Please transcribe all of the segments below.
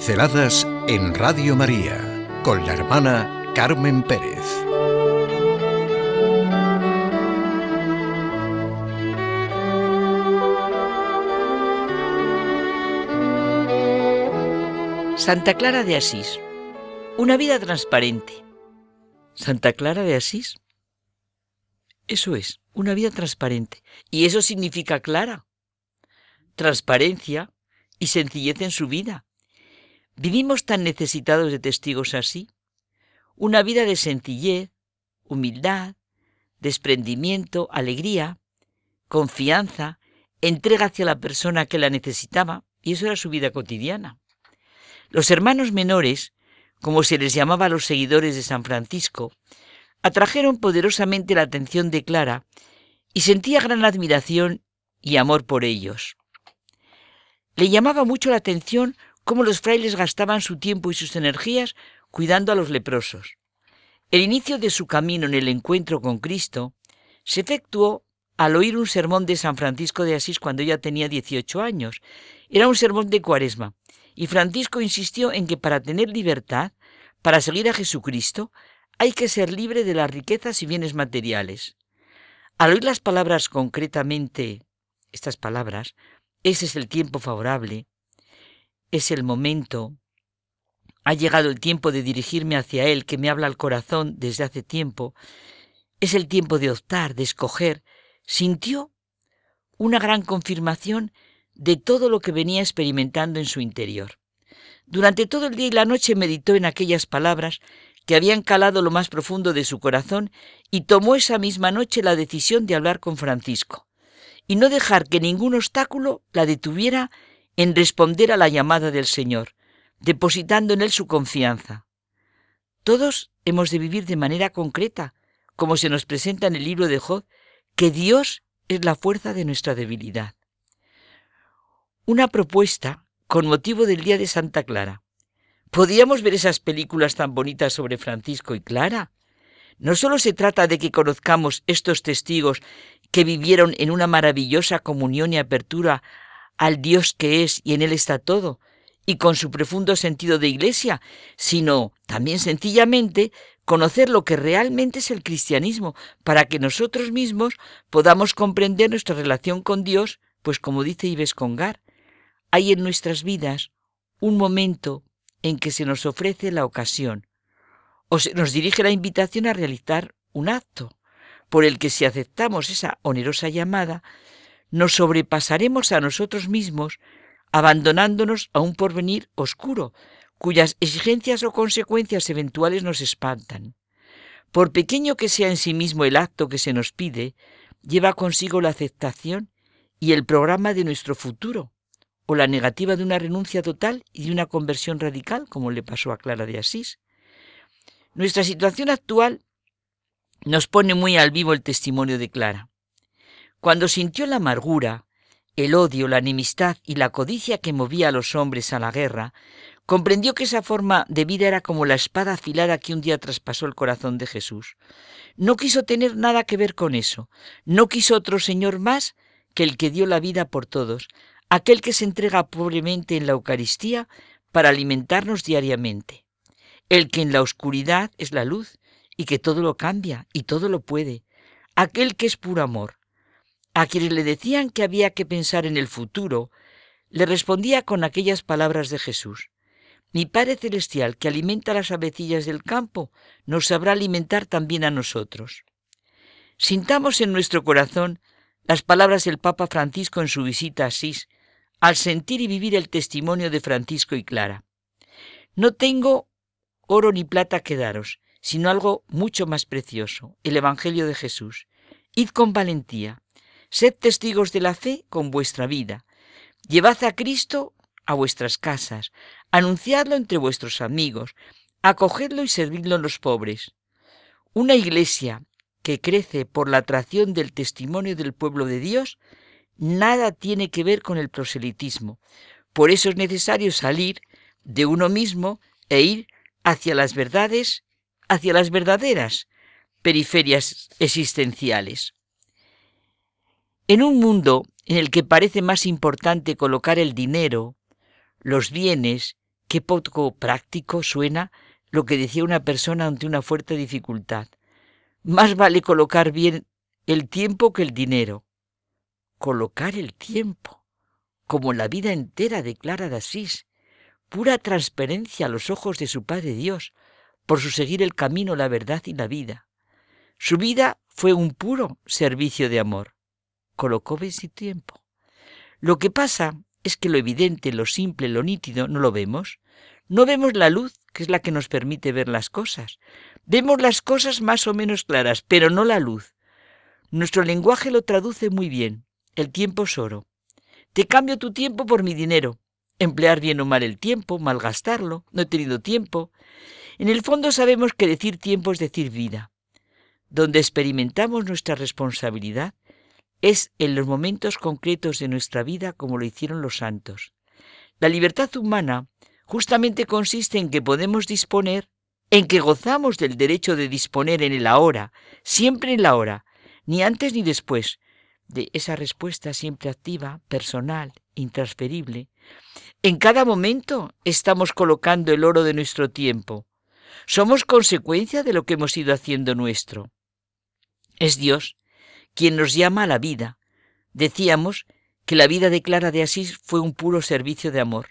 Pinceladas en Radio María con la hermana Carmen Pérez. Santa Clara de Asís. Una vida transparente. Santa Clara de Asís. Eso es, una vida transparente. Y eso significa clara. Transparencia y sencillez en su vida. Vivimos tan necesitados de testigos así. Una vida de sencillez, humildad, desprendimiento, alegría, confianza, entrega hacia la persona que la necesitaba, y eso era su vida cotidiana. Los hermanos menores, como se les llamaba a los seguidores de San Francisco, atrajeron poderosamente la atención de Clara y sentía gran admiración y amor por ellos. Le llamaba mucho la atención cómo los frailes gastaban su tiempo y sus energías cuidando a los leprosos. El inicio de su camino en el encuentro con Cristo se efectuó al oír un sermón de San Francisco de Asís cuando ella tenía 18 años. Era un sermón de cuaresma, y Francisco insistió en que para tener libertad, para seguir a Jesucristo, hay que ser libre de las riquezas y bienes materiales. Al oír las palabras concretamente, estas palabras, ese es el tiempo favorable, es el momento, ha llegado el tiempo de dirigirme hacia Él que me habla al corazón desde hace tiempo, es el tiempo de optar, de escoger, sintió una gran confirmación de todo lo que venía experimentando en su interior. Durante todo el día y la noche meditó en aquellas palabras que habían calado lo más profundo de su corazón y tomó esa misma noche la decisión de hablar con Francisco y no dejar que ningún obstáculo la detuviera en responder a la llamada del Señor, depositando en Él su confianza. Todos hemos de vivir de manera concreta, como se nos presenta en el libro de Job, que Dios es la fuerza de nuestra debilidad. Una propuesta con motivo del Día de Santa Clara. ¿Podíamos ver esas películas tan bonitas sobre Francisco y Clara? No solo se trata de que conozcamos estos testigos que vivieron en una maravillosa comunión y apertura al Dios que es y en Él está todo, y con su profundo sentido de iglesia, sino también sencillamente conocer lo que realmente es el cristianismo, para que nosotros mismos podamos comprender nuestra relación con Dios, pues como dice Ives Congar, hay en nuestras vidas un momento en que se nos ofrece la ocasión, o se nos dirige la invitación a realizar un acto, por el que si aceptamos esa onerosa llamada, nos sobrepasaremos a nosotros mismos, abandonándonos a un porvenir oscuro, cuyas exigencias o consecuencias eventuales nos espantan. Por pequeño que sea en sí mismo el acto que se nos pide, lleva consigo la aceptación y el programa de nuestro futuro, o la negativa de una renuncia total y de una conversión radical, como le pasó a Clara de Asís. Nuestra situación actual nos pone muy al vivo el testimonio de Clara. Cuando sintió la amargura, el odio, la enemistad y la codicia que movía a los hombres a la guerra, comprendió que esa forma de vida era como la espada afilada que un día traspasó el corazón de Jesús. No quiso tener nada que ver con eso. No quiso otro Señor más que el que dio la vida por todos, aquel que se entrega pobremente en la Eucaristía para alimentarnos diariamente, el que en la oscuridad es la luz y que todo lo cambia y todo lo puede, aquel que es puro amor. A quienes le decían que había que pensar en el futuro, le respondía con aquellas palabras de Jesús. Mi Padre Celestial, que alimenta las avecillas del campo, nos sabrá alimentar también a nosotros. Sintamos en nuestro corazón las palabras del Papa Francisco en su visita a Asís, al sentir y vivir el testimonio de Francisco y Clara. No tengo oro ni plata que daros, sino algo mucho más precioso, el Evangelio de Jesús. Id con valentía, sed testigos de la fe con vuestra vida, llevad a Cristo a vuestras casas, anunciadlo entre vuestros amigos, acogedlo y servidlo en los pobres. Una iglesia que crece por la atracción del testimonio del pueblo de Dios nada tiene que ver con el proselitismo. Por eso es necesario salir de uno mismo e ir hacia las verdades, hacia las verdaderas periferias existenciales. En un mundo en el que parece más importante colocar el dinero, los bienes Qué poco práctico suena lo que decía una persona ante una fuerte dificultad. Más vale colocar bien el tiempo que el dinero. Colocar el tiempo, como la vida entera declara de Asís, pura transparencia a los ojos de su Padre Dios, por su seguir el camino, la verdad y la vida. Su vida fue un puro servicio de amor. Colocó bien su tiempo. Lo que pasa es que lo evidente, lo simple, lo nítido, no lo vemos. No vemos la luz, que es la que nos permite ver las cosas. Vemos las cosas más o menos claras, pero no la luz. Nuestro lenguaje lo traduce muy bien. El tiempo es oro. Te cambio tu tiempo por mi dinero. Emplear bien o mal el tiempo, malgastarlo, no he tenido tiempo. En el fondo sabemos que decir tiempo es decir vida. Donde experimentamos nuestra responsabilidad es en los momentos concretos de nuestra vida como lo hicieron los santos. La libertad humana justamente consiste en que podemos disponer, en que gozamos del derecho de disponer en el ahora, siempre en la hora, ni antes ni después, de esa respuesta siempre activa, personal, intransferible. En cada momento estamos colocando el oro de nuestro tiempo. Somos consecuencia de lo que hemos ido haciendo nuestro. Es Dios quien nos llama a la vida. Decíamos que la vida de Clara de Asís fue un puro servicio de amor.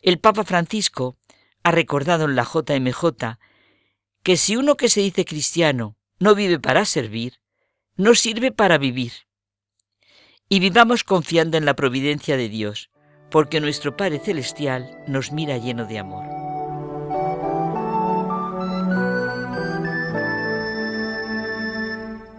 El Papa Francisco ha recordado en la JMJ que si uno que se dice cristiano no vive para servir, no sirve para vivir. Y vivamos confiando en la providencia de Dios, porque nuestro Padre Celestial nos mira lleno de amor.